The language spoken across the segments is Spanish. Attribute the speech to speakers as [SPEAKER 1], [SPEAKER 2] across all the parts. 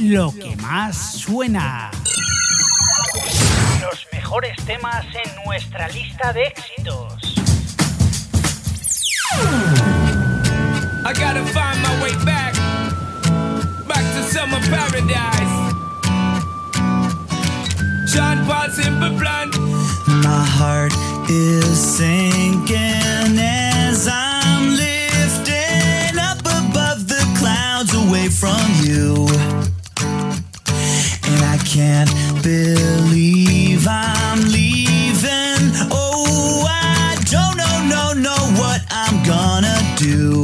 [SPEAKER 1] lo que más suena. Los mejores temas en nuestra lista de éxitos.
[SPEAKER 2] I gotta find my way back, back to summer paradise. Sean Paul Simple Plan.
[SPEAKER 3] My heart is sinking as I'm lifting up above the clouds away from you. Can't believe I'm leaving. Oh, I don't know, no, know what I'm gonna do.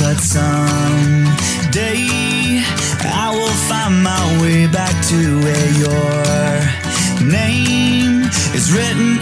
[SPEAKER 3] But someday I will find my way back to where your name is written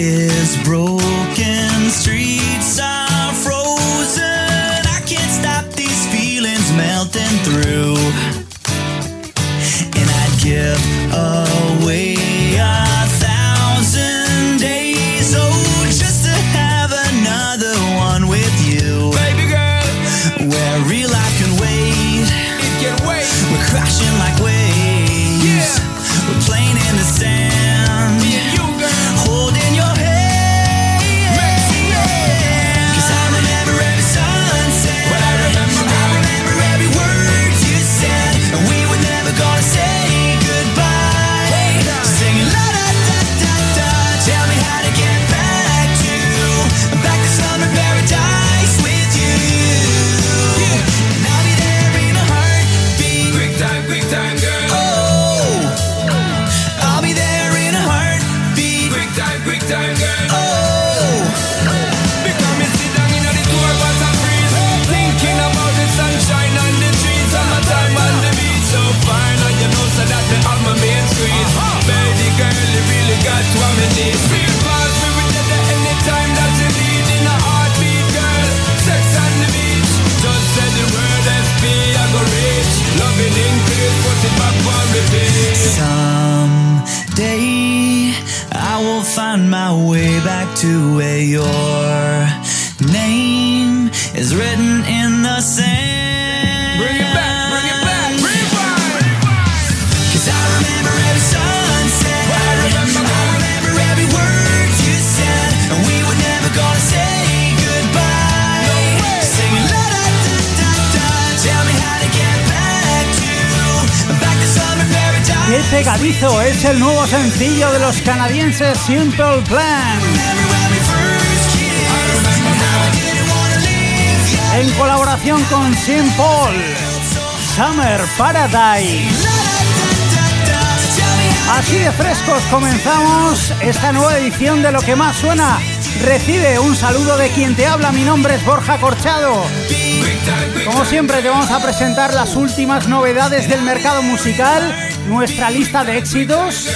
[SPEAKER 3] is broken,
[SPEAKER 1] Simple Plan. En colaboración con Sim Paul. Summer Paradise. Así de frescos comenzamos esta nueva edición de Lo que más suena. Recibe un saludo de quien te habla, mi nombre es Borja Corchado. Como siempre te vamos a presentar las últimas novedades del mercado musical, nuestra lista de éxitos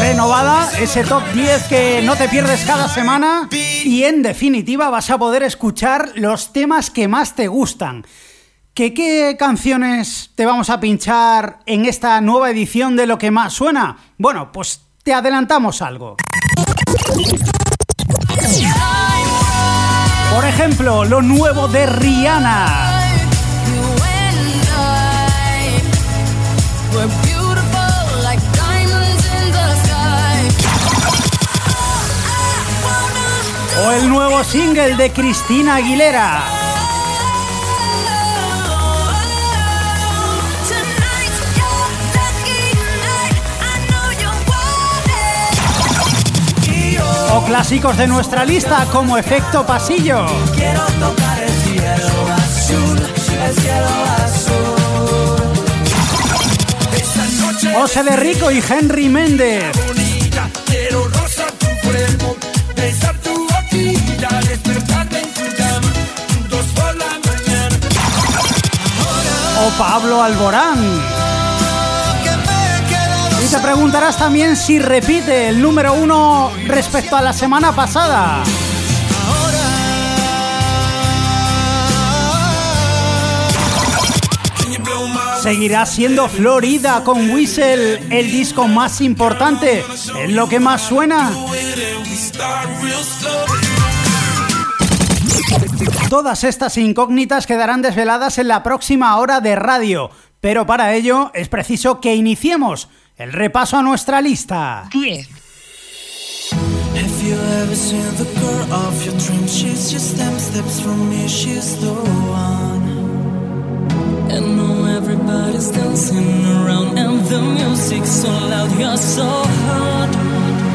[SPEAKER 1] renovada, ese top 10 que no te pierdes cada semana y en definitiva vas a poder escuchar los temas que más te gustan. ¿Qué, ¿Qué canciones te vamos a pinchar en esta nueva edición de Lo que más suena? Bueno, pues te adelantamos algo. Por ejemplo, lo nuevo de Rihanna. O el nuevo single de Cristina Aguilera. O clásicos de nuestra lista como Efecto Pasillo.
[SPEAKER 3] Quiero tocar el cielo azul, el cielo azul.
[SPEAKER 1] José de Rico y Henry Méndez.
[SPEAKER 2] O
[SPEAKER 1] Pablo Alborán. Y te preguntarás también si repite el número uno respecto a la semana pasada. seguirá siendo Florida con Whistle el disco más importante, es lo que más suena. Todas estas incógnitas quedarán desveladas en la próxima hora de radio, pero para ello es preciso que iniciemos el repaso a nuestra lista.
[SPEAKER 4] Everybody's dancing around and the music's so loud, you're so hot.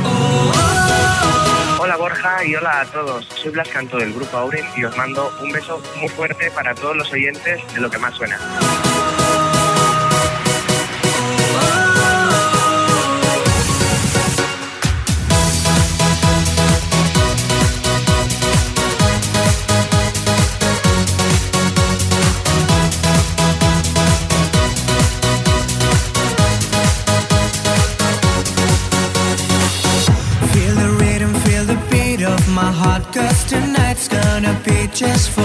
[SPEAKER 4] Oh.
[SPEAKER 5] Hola Borja y hola a todos. Soy Blas Canto del grupo Aurin y os mando un beso muy fuerte para todos los oyentes de lo que más suena.
[SPEAKER 6] just for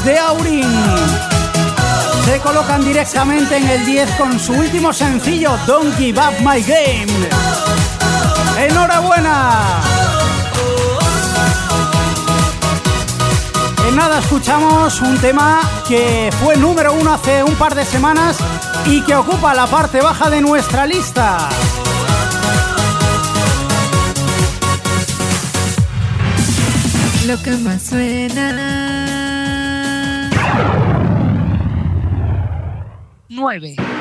[SPEAKER 1] de Aurin. Se colocan directamente en el 10 con su último sencillo, Don't Give Up My Game. ¡Enhorabuena! En nada escuchamos un tema que fue número uno hace un par de semanas y que ocupa la parte baja de nuestra lista.
[SPEAKER 7] Lo que más suena
[SPEAKER 6] 外围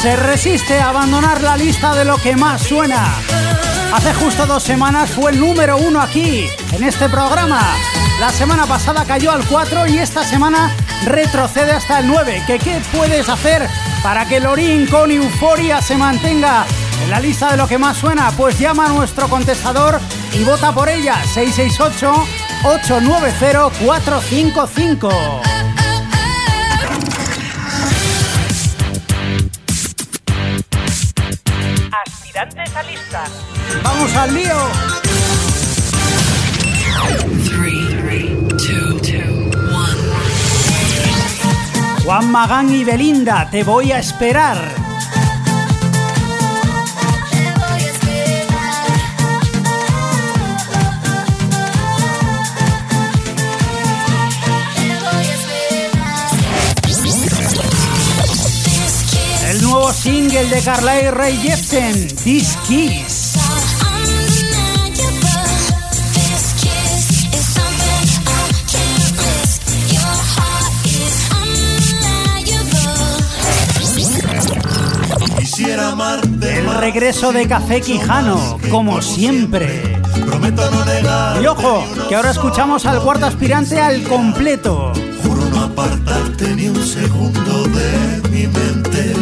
[SPEAKER 1] se resiste a abandonar la lista de lo que más suena. Hace justo dos semanas fue el número uno aquí, en este programa. La semana pasada cayó al 4 y esta semana retrocede hasta el 9. ¿Qué puedes hacer para que Lorin con euforia se mantenga en la lista de lo que más suena? Pues llama a nuestro contestador y vota por ella
[SPEAKER 8] 668 890 455.
[SPEAKER 1] ¡Vamos al lío! Juan Magán y Belinda, te voy a esperar. El nuevo single de Carly Rae Jepsen, This Kiss.
[SPEAKER 9] Amarte
[SPEAKER 1] El regreso de Café Quijano, como siempre.
[SPEAKER 9] prometo no negar.
[SPEAKER 1] Y ojo, que ahora escuchamos al cuarto aspirante al completo.
[SPEAKER 9] Juro no apartarte ni un segundo de mi mente.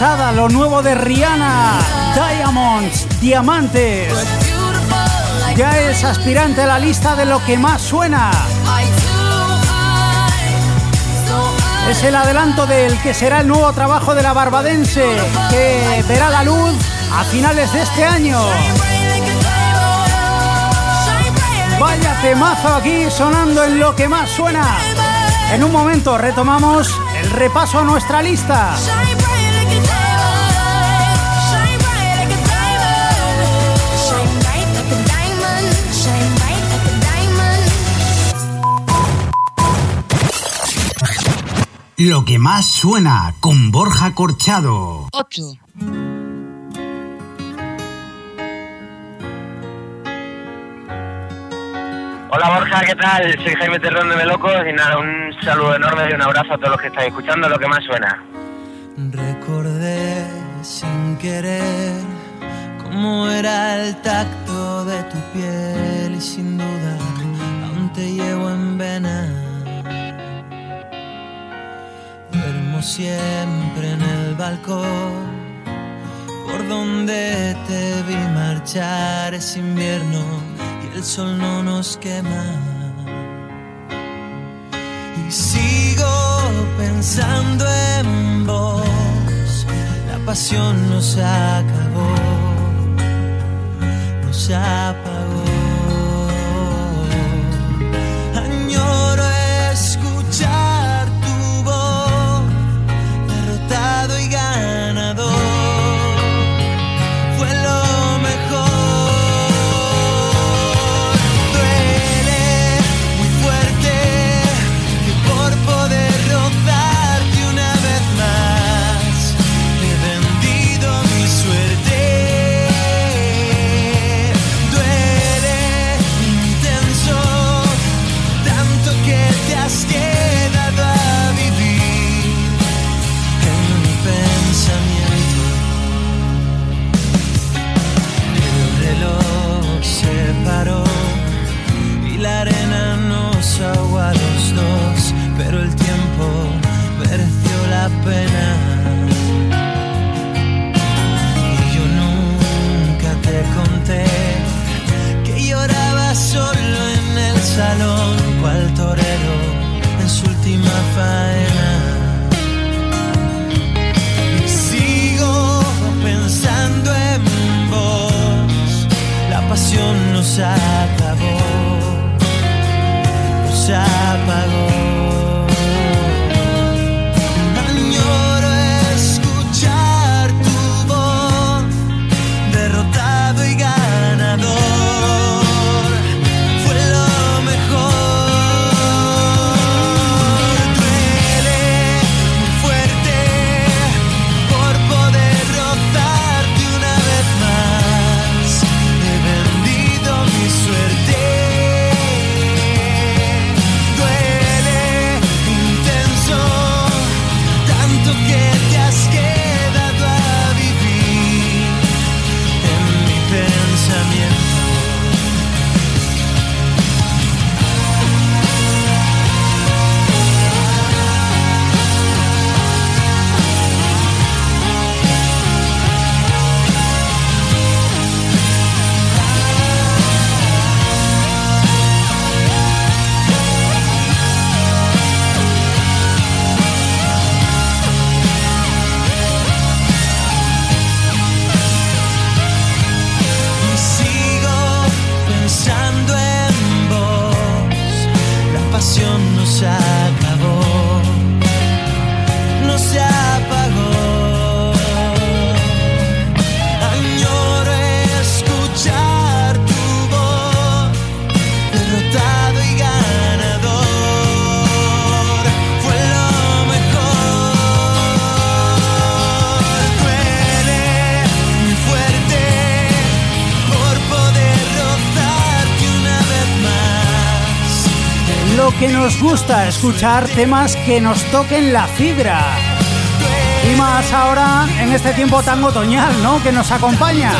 [SPEAKER 1] Lo nuevo de Rihanna! Diamonds, diamantes. Ya es aspirante a la lista de lo que más suena. Es el adelanto del que será el nuevo trabajo de la barbadense, que verá la luz a finales de este año. Vaya temazo aquí sonando en lo que más suena. En un momento retomamos el repaso a nuestra lista.
[SPEAKER 10] Lo que más suena con Borja Corchado.
[SPEAKER 7] 8.
[SPEAKER 5] Hola Borja, ¿qué tal? Soy Jaime Terrón de Melocos y nada, un saludo enorme y un abrazo a todos los que estáis escuchando lo que más suena.
[SPEAKER 3] Recordé sin querer cómo era el tacto de tu piel y sin duda aún te llevo en vena. Siempre en el balcón por donde te vi marchar es invierno y el sol no nos quema. Y sigo pensando en vos. La pasión nos acabó, nos apagó. Pasión
[SPEAKER 1] gusta, escuchar temas que nos toquen la fibra. Y más ahora, en este tiempo tan otoñal, ¿no? Que nos acompaña.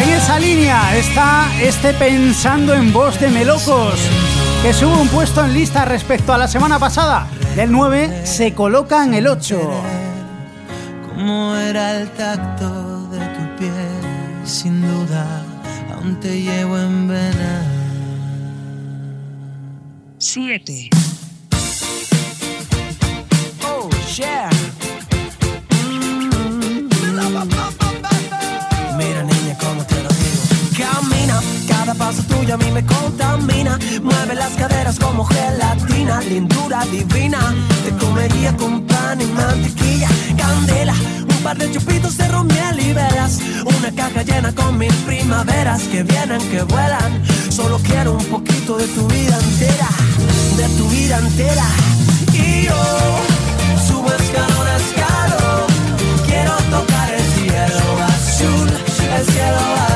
[SPEAKER 1] En esa línea está este Pensando en Voz de Melocos, que sube un puesto en lista respecto a la semana pasada. Del 9 se coloca en el 8.
[SPEAKER 3] Cómo era el tacto de tu piel, sin duda, aún te llevo en vena.
[SPEAKER 7] 7.
[SPEAKER 3] Oh, yeah. Mira, niña, cómo te lo digo. Camina, cada paso tuyo a mí me contamina. Mueve las caderas como gelatina.
[SPEAKER 11] divina. Te comería con pan y mantequilla, candela, par de chupitos de ron, miel y velas. Una caja llena con mis primaveras que vienen, que vuelan. Solo quiero un poquito de tu vida entera, de tu vida entera. Y yo subo escalón a escalón. Quiero tocar el cielo azul, el cielo azul.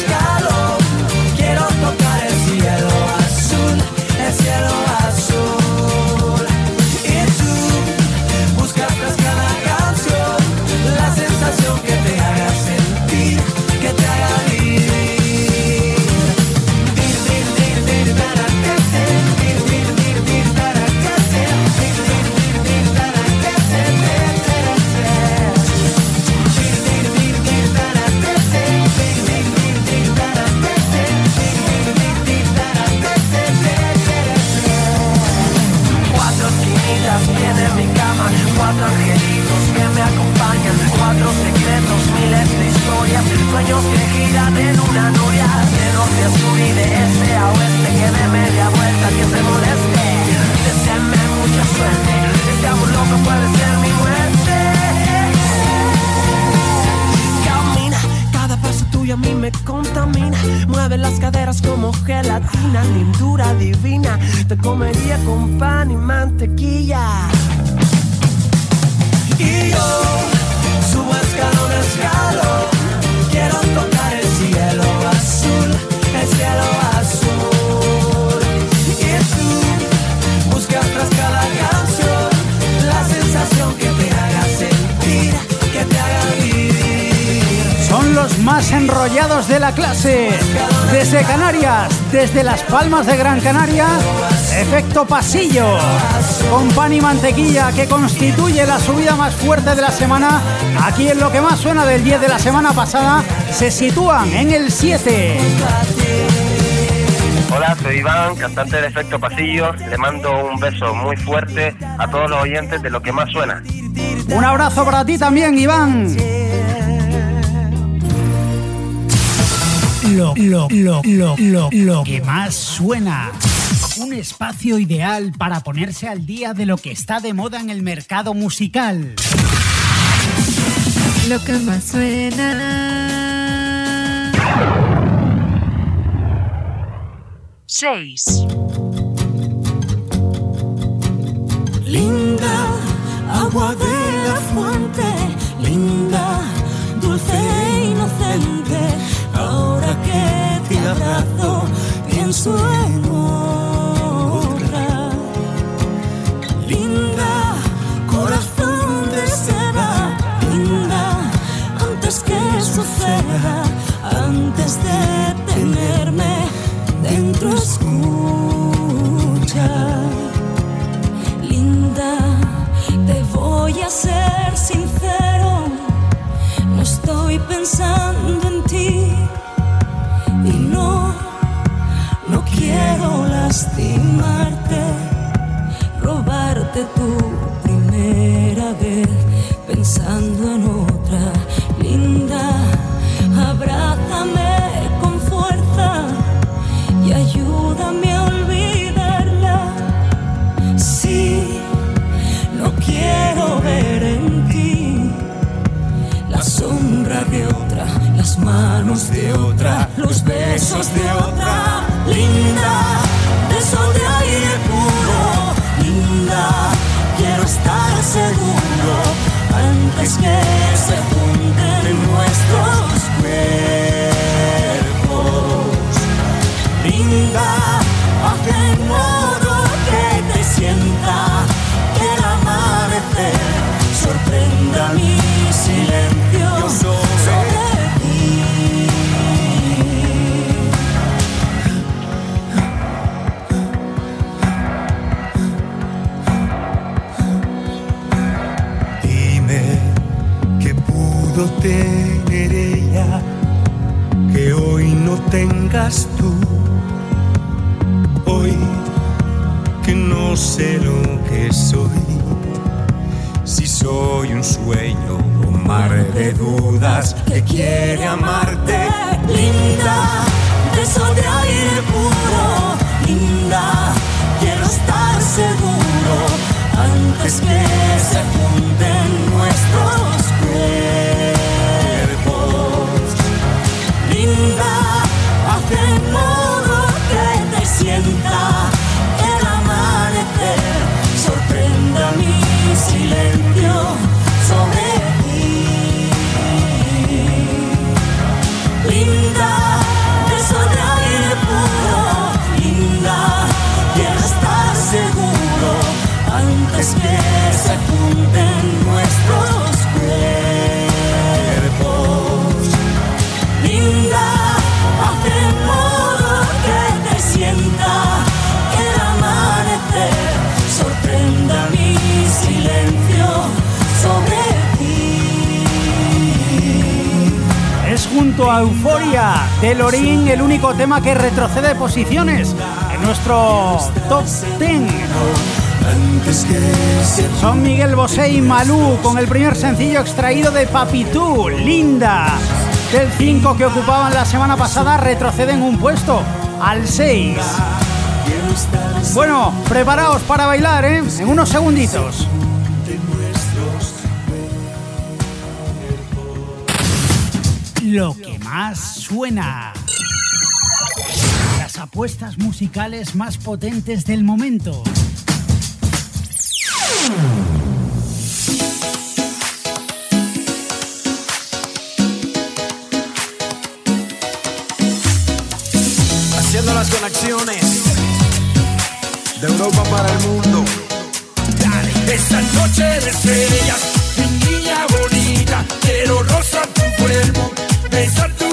[SPEAKER 11] mantequilla. Y yo subo escalón a escalón. Quiero tocar el cielo azul, el cielo azul. Y tú buscas tras cada canción la sensación que te haga sentir, que te haga vivir.
[SPEAKER 1] Son los más enrollados de la clase. Desde Canarias, desde Las Palmas de Gran Canaria, efecto pasillo. Con pan y mantequilla que constituye la subida más fuerte de la semana. Aquí en lo que más suena del 10 de la semana pasada, se sitúan en el 7.
[SPEAKER 5] Hola, soy Iván, cantante de Efecto Pasillo. Le mando un beso muy fuerte a todos los oyentes de lo que más suena.
[SPEAKER 1] Un abrazo para ti también, Iván. Lo, lo, lo, lo, lo, lo que más suena. Un espacio ideal para ponerse al día de lo que está de moda en el mercado musical.
[SPEAKER 7] Lo que más suena.
[SPEAKER 12] 6.
[SPEAKER 11] Linda, agua de la fuente, linda, dulce e inocente. Ahora que te abrazo, pienso en
[SPEAKER 13] un mar de dudas que quiere amarte.
[SPEAKER 4] Linda, beso de aire puro, linda, quiero estar seguro antes que se junten nuestros cuerpos. Linda, haz de modo que te sienta el amanecer, sorprenda mi silencio sobre que se junten nuestros cuerpos. Linda, de modo que te sienta el amanecer, sorprenda mi silencio sobre ti.
[SPEAKER 1] Es junto a Euforia de Lorin el único tema que retrocede posiciones en nuestro top 10. Son Miguel Bosé y Malú con el primer sencillo extraído de Papitú, Linda. Del 5 que ocupaban la semana pasada retroceden un puesto al 6.
[SPEAKER 13] quiero estar
[SPEAKER 1] Bueno, preparaos para bailar, ¿eh? En unos segunditos. Lo que más suena. Las apuestas musicales más potentes del momento.
[SPEAKER 14] Haciendo las conexiones de Europa para el mundo.
[SPEAKER 9] Dale,
[SPEAKER 4] esta noche de
[SPEAKER 9] estrellas, mi niña bonita, quiero rozar tu cuerpo, besar tu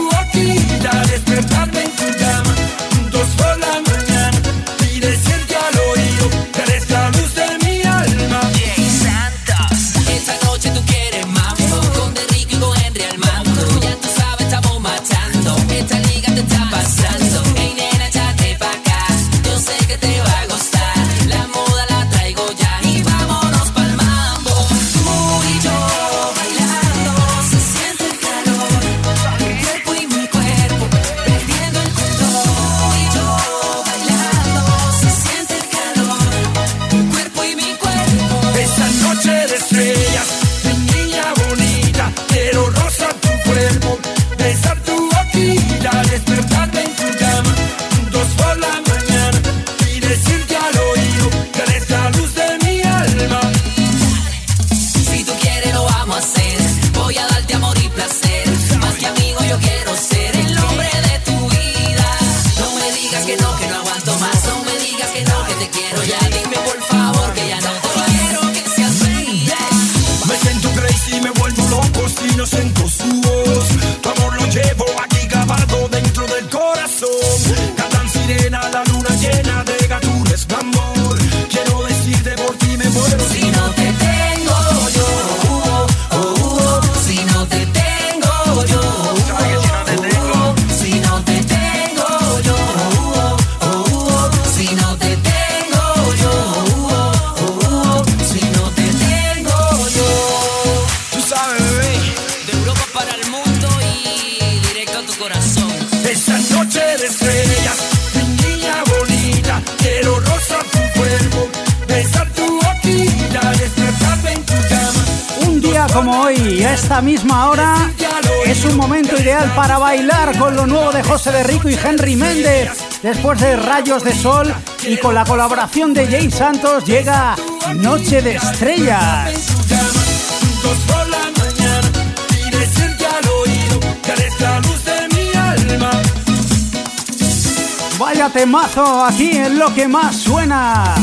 [SPEAKER 1] como hoy, a esta misma hora, es un momento ideal para bailar con lo nuevo de José de Rico y Henry Méndez. Después de Rayos de Sol y con la colaboración de Jay Santos llega Noche de Estrellas. Vaya temazo aquí en lo que más suena.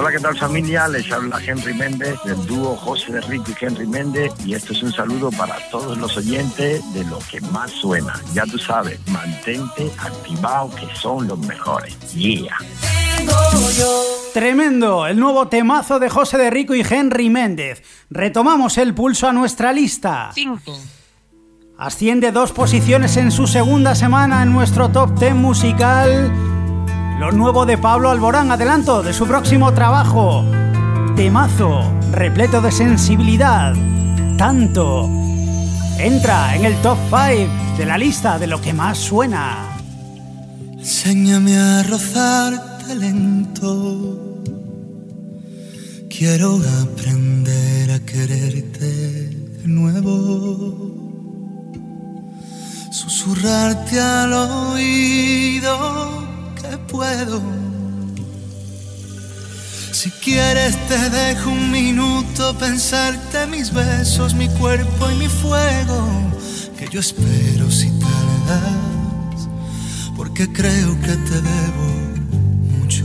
[SPEAKER 15] Hola, ¿qué tal familia? Les habla Henry Méndez del dúo José de Rico y Henry Méndez y esto es un saludo para todos los oyentes de lo que más suena. Ya tú sabes, mantente activado que son los mejores. Yeah.
[SPEAKER 1] Tremendo, el nuevo temazo de José de Rico y Henry Méndez. Retomamos el pulso a nuestra lista.
[SPEAKER 12] 5.
[SPEAKER 1] Asciende dos posiciones en su segunda semana en nuestro top 10 musical. Lo nuevo de Pablo Alborán, adelanto de su próximo trabajo. Temazo, repleto de sensibilidad. Tanto. Entra en el top 5 de la lista de lo que más suena.
[SPEAKER 16] Enséñame a rozarte lento. Quiero aprender a quererte nuevo. Susurrarte al oído que puedo. Si quieres te dejo un minuto pensarte mis besos, mi cuerpo y mi fuego. Que yo espero si tardas porque creo que te debo mucho.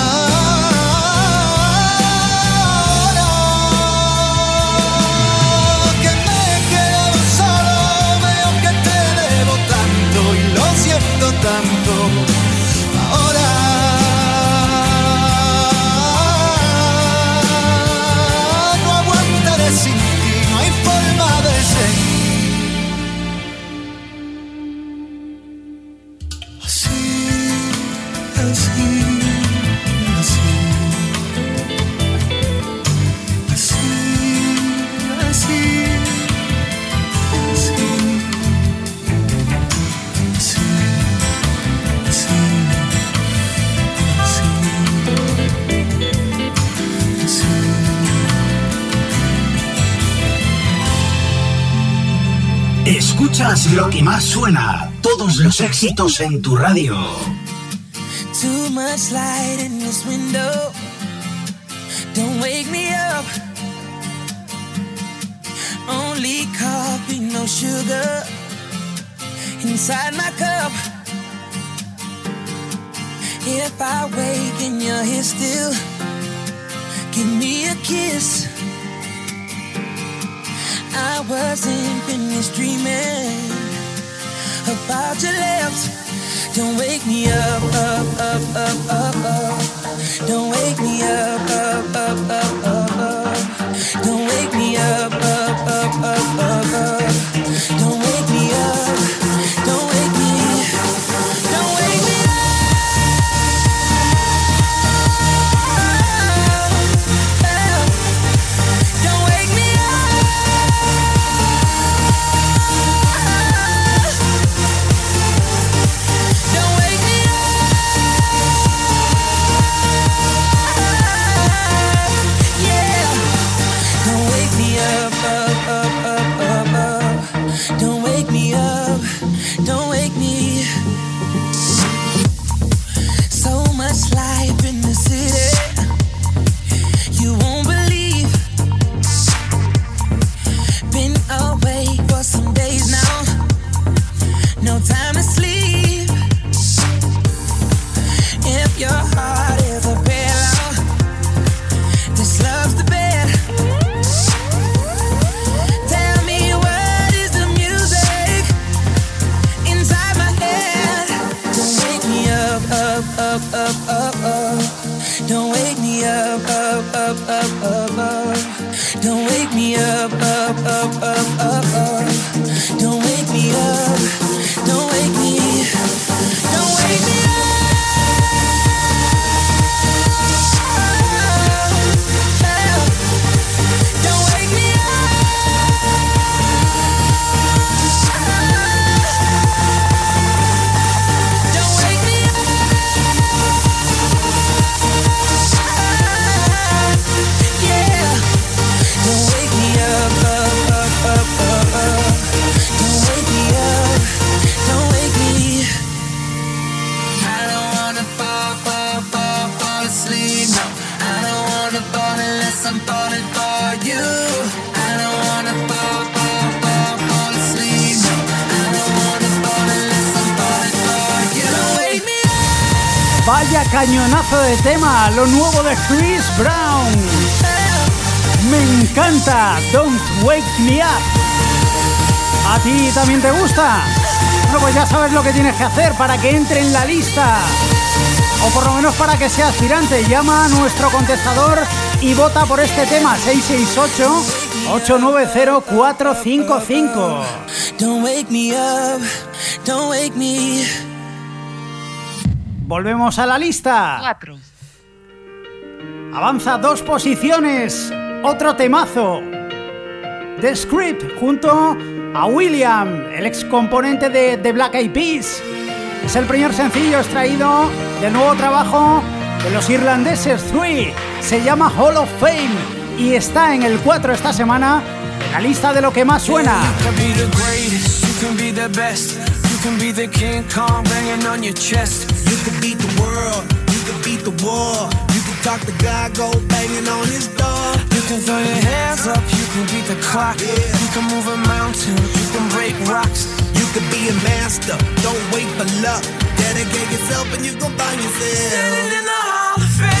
[SPEAKER 16] tanto. Lo
[SPEAKER 17] que más suena, todos los éxitos en tu radio.
[SPEAKER 6] Too much light in this window. Don't wake me up. Only coffee, no sugar. Inside my cup. If I wake and you're here still, give me a kiss. Wasn't finished dreaming about your lips. Don't wake me up, up, up, up, up, up.
[SPEAKER 1] Cañonazo de tema, lo nuevo de Chris Brown. Me encanta, Don't Wake Me Up. ¿A ti también te gusta? Bueno, pues ya sabes lo que tienes que hacer para que entre en la lista. O por lo menos para que sea aspirante. Llama a nuestro contestador y vota por este tema 668-890-455.
[SPEAKER 6] Don't wake me up. Don't wake me.
[SPEAKER 1] Volvemos a la lista.
[SPEAKER 7] 4.
[SPEAKER 1] Avanza dos posiciones. Otro temazo. The Script junto a William, el ex componente de The Black Eyed Peas. Es el primer sencillo extraído del nuevo trabajo de los irlandeses Three. Se llama Hall of Fame y está en el 4 esta semana en la lista de lo que más suena.
[SPEAKER 11] You can be the greatest, you can be the best. You can be the King Kong banging on your chest.
[SPEAKER 14] You could beat the world, you could beat the war. You could talk to God, go banging on his door.
[SPEAKER 11] You can throw your hands up, you can beat the clock. Yeah. You can move a mountain, you can break rocks.
[SPEAKER 14] You could be a master, don't wait for luck. Dedicate yourself and you gon' find yourself.
[SPEAKER 11] Standing in the Hall of Fame,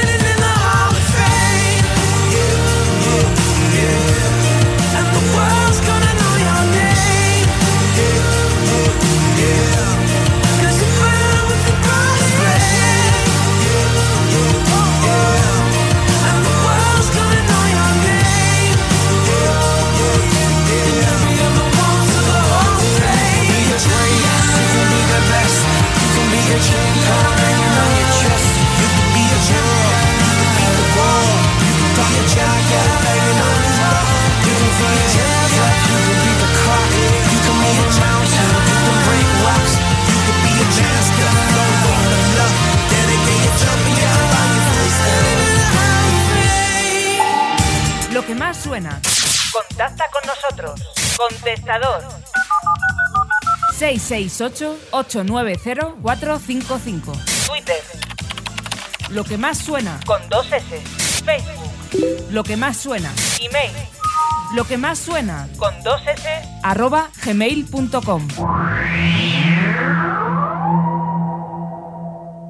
[SPEAKER 8] Lo que más suena. Contacta con nosotros. Contestador 668-890-455. Twitter. Lo que más suena. Con dos S. Facebook. Lo que más suena. Email. Lo que más suena. Con dos S. Arroba gmail.com.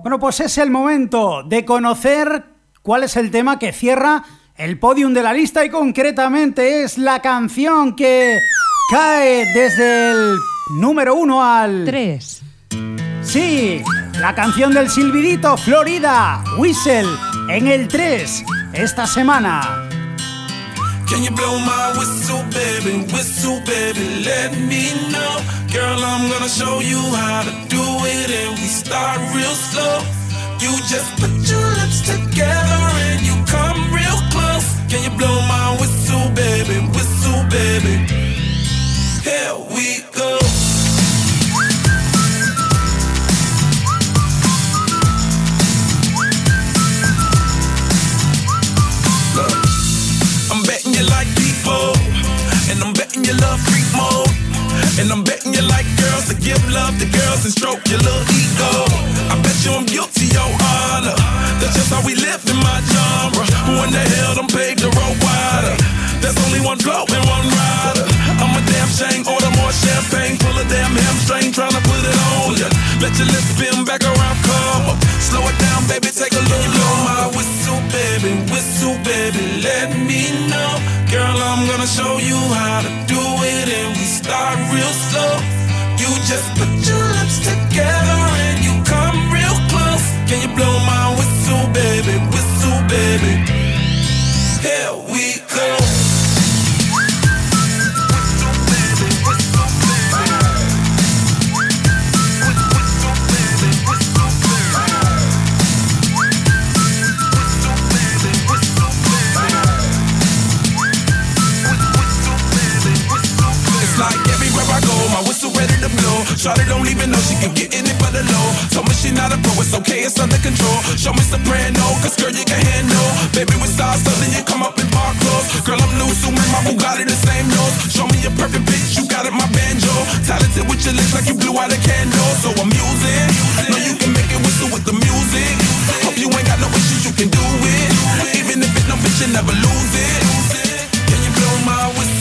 [SPEAKER 1] Bueno, pues es el momento de conocer cuál es el tema que cierra el podium de la lista y concretamente es la canción que cae desde el número uno al...
[SPEAKER 7] 3.
[SPEAKER 1] Sí, la canción del silbidito Florida, Whistle, en el 3, esta semana.
[SPEAKER 2] Can you blow my whistle, baby? Whistle, baby, let me know. Girl, I'm gonna show you how to do it, and we start real slow. You just put your lips together and you come real close. Can you blow my whistle, baby? Whistle, baby. Here we go. Look, I'm betting you like people, and I'm betting you love freak mode. And I'm betting you like girls give love to girls and stroke your little ego. I bet you I'm guilty, honor. That's just how we live in my genre. The hell wider? There's only one blow and one rider. I'm a damn shame, order more champagne, pull a damn hamstring, trying to put it on ya. Let your lips spin back around, come up. Slow it down, baby, take a little blow my whistle, baby, whistle, baby, let me know. Girl, I'm gonna show you how to do it, and we start real slow. You just put your lips together and you come real close. Can you blow my whistle, baby, whistle, baby? Here Shawty don't even know she can get in it for the low. Told me she not a pro, it's okay, it's under control. Show me soprano, cause girl, you can handle. Baby, with stars, so then you come up in park clothes. Girl, I'm new, so my Bugatti the same nose. Show me a perfect bitch, you got it, my banjo. Talented with your lips like you blew out a candle. So I'm using, know you can make it whistle with the music. Hope you ain't got no issues, you can do it. Even if it no bitch, you never lose it. Can you blow my whistle,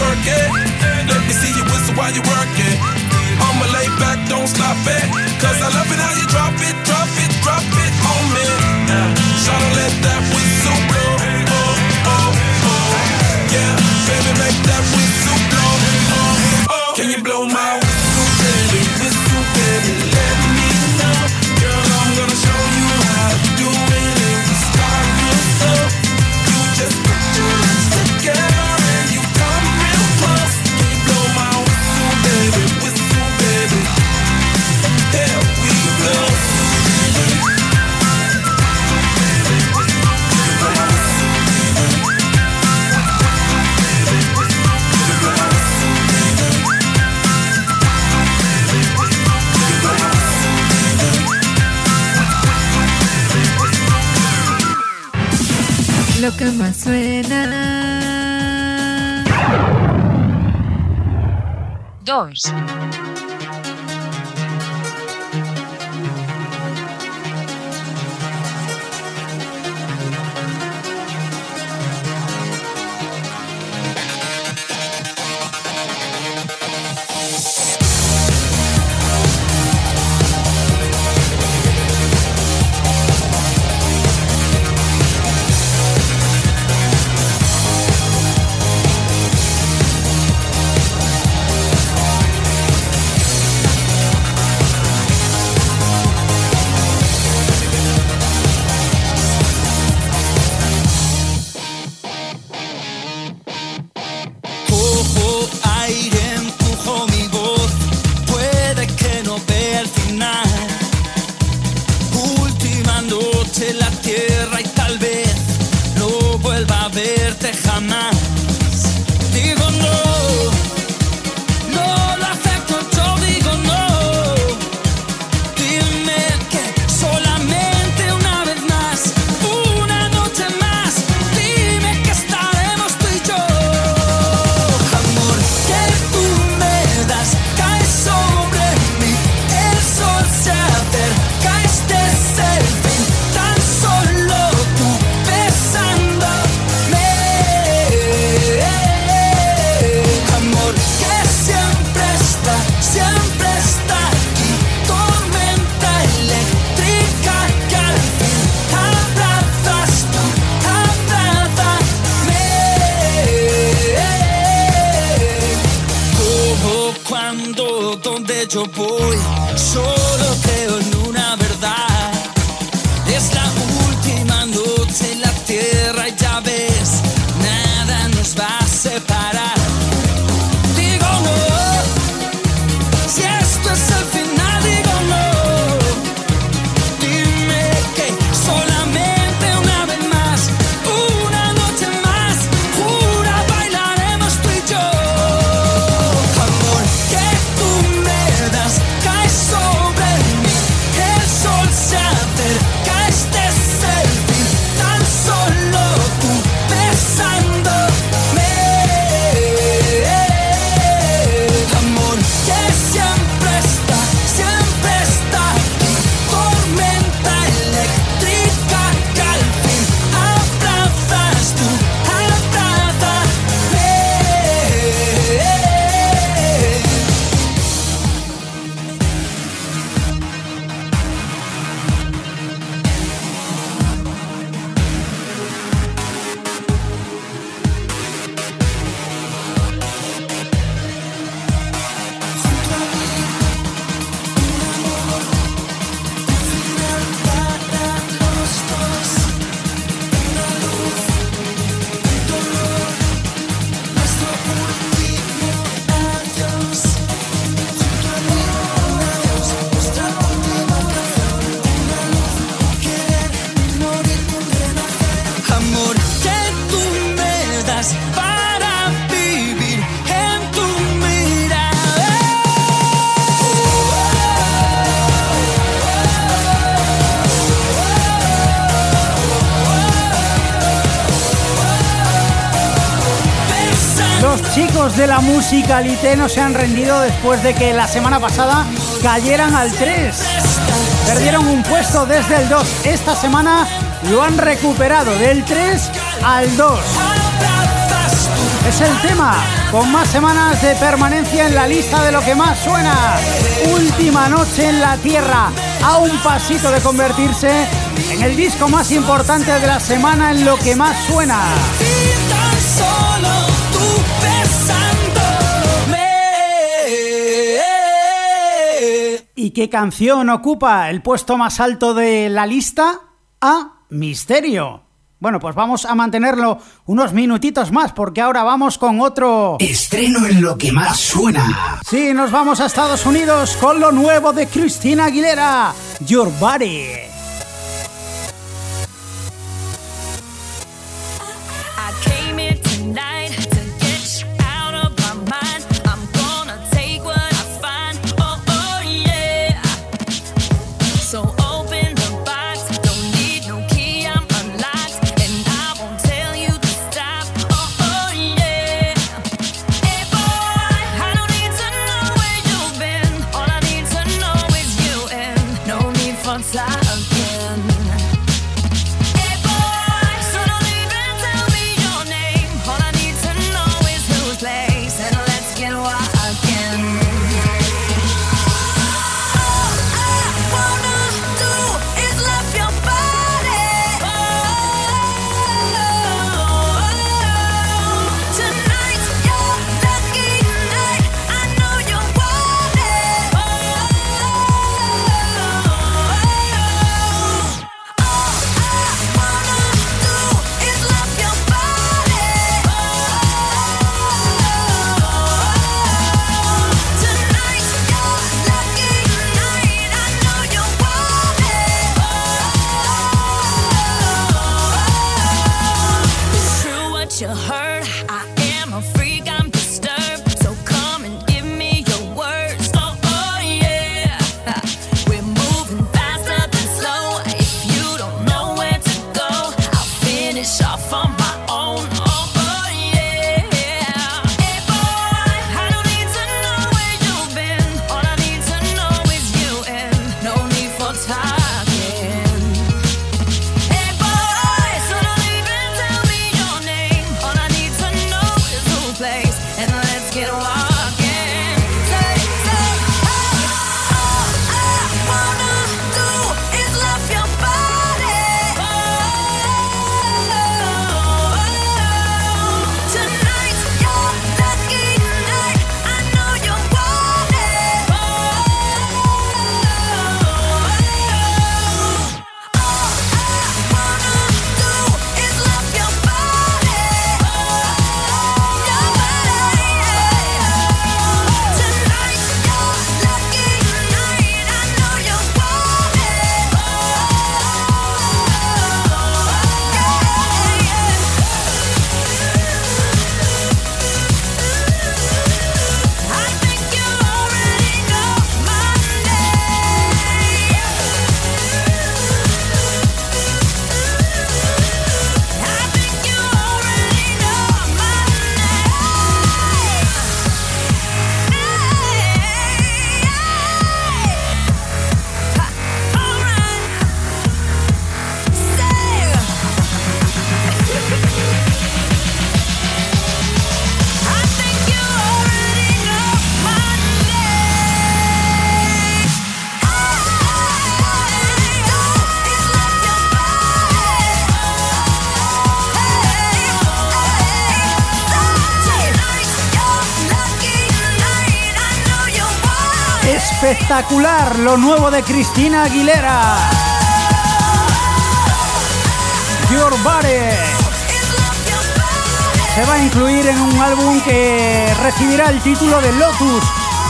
[SPEAKER 2] Twerk. Let me see you whistle while you work it. I'ma lay back, don't stop it. Cause I love it how you drop it, drop it, drop it on me. Now, Shawty, let that whistle blow.
[SPEAKER 12] 2.
[SPEAKER 9] De la musicalité no se han rendido después de que la semana pasada cayeran al 3. Perdieron un puesto desde el 2. Esta semana lo han recuperado del 3 al 2. Es el tema con más semanas de permanencia en la lista de lo que más suena. Última noche en la Tierra, a un pasito de convertirse en el disco más importante de la semana en lo que más suena. Qué canción ocupa el puesto más alto de la lista? A Misterio. Bueno, pues vamos a mantenerlo unos minutitos más porque ahora vamos con otro...
[SPEAKER 1] Estreno en lo que más suena.
[SPEAKER 9] Sí, nos vamos a Estados Unidos con lo nuevo de Cristina Aguilera, Your Body.
[SPEAKER 1] slide Lo nuevo de Cristina Aguilera. Your Body. Se va a incluir en un álbum que recibirá el título de Lotus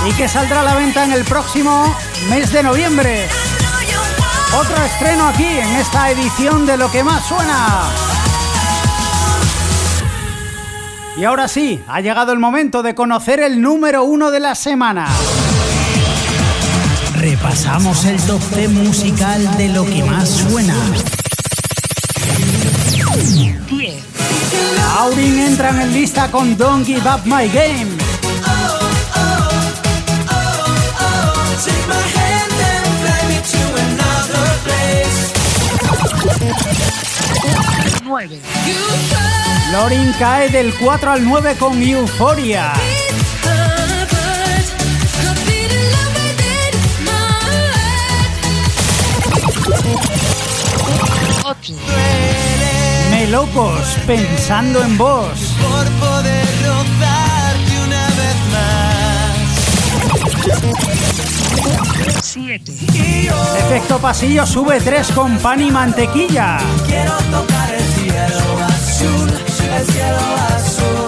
[SPEAKER 1] y que saldrá a la venta en el próximo mes de noviembre. Otro estreno aquí en esta edición de Lo que más suena. Y ahora sí, ha llegado el momento de conocer el número uno de la semana.
[SPEAKER 18] Repasamos el top 10 musical de lo que más suena.
[SPEAKER 12] 10.
[SPEAKER 1] Aurin entra en lista con Don't Give Up My Game.
[SPEAKER 12] 9.
[SPEAKER 1] Lorin cae del 4 al 9 con Euphoria.
[SPEAKER 12] 8.
[SPEAKER 1] Melocos, pensando en vos.
[SPEAKER 16] Por poder rozarte una vez más.
[SPEAKER 12] 7.
[SPEAKER 16] Y yo
[SPEAKER 1] Efecto pasillo sube 3 con pan y mantequilla.
[SPEAKER 16] quiero tocar el cielo azul, el cielo azul.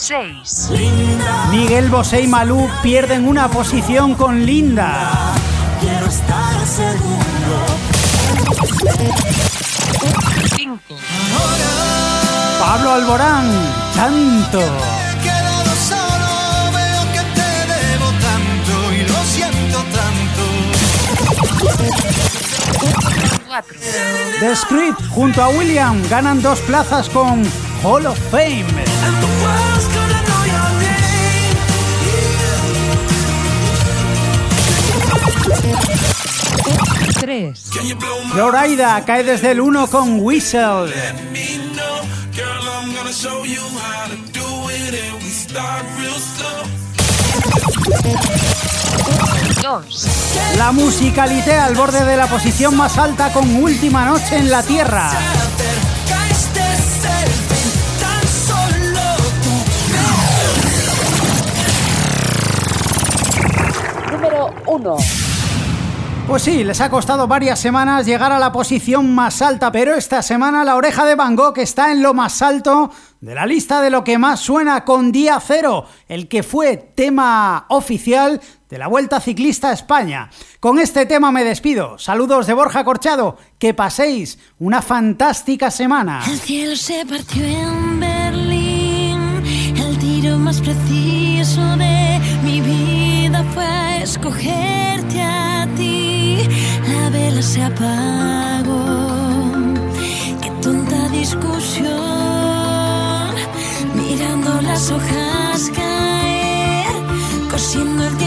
[SPEAKER 12] 6.
[SPEAKER 16] Linda,
[SPEAKER 1] Miguel Bosé y Malú pierden una posición con Linda. Pablo Alborán, tanto.
[SPEAKER 16] He quedado solo, veo que te debo tanto y lo siento tanto.
[SPEAKER 12] 4.
[SPEAKER 1] The Script junto a William ganan dos plazas con Hall of Fame.
[SPEAKER 12] 3.
[SPEAKER 1] Florida cae desde el 1 con Whistle.
[SPEAKER 2] Show you how to do it, and we start real slow.
[SPEAKER 12] 2.
[SPEAKER 1] La musicalité al borde de la posición más alta con Última Noche en la Tierra.
[SPEAKER 12] Número 1.
[SPEAKER 1] Pues sí, les ha costado varias semanas llegar a la posición más alta, pero esta semana la oreja de Van Gogh está en lo más alto de la lista de lo que más suena con Día Cero, el que fue tema oficial de la Vuelta Ciclista a España. Con este tema me despido. Saludos de Borja Corchado. Que paséis una fantástica semana.
[SPEAKER 9] El cielo se partió en Berlín. El tiro más preciso de mi vida fue escogerte a ti. La vela se apagó. Qué tonta discusión las hojas caer, cosiendo el tiempo.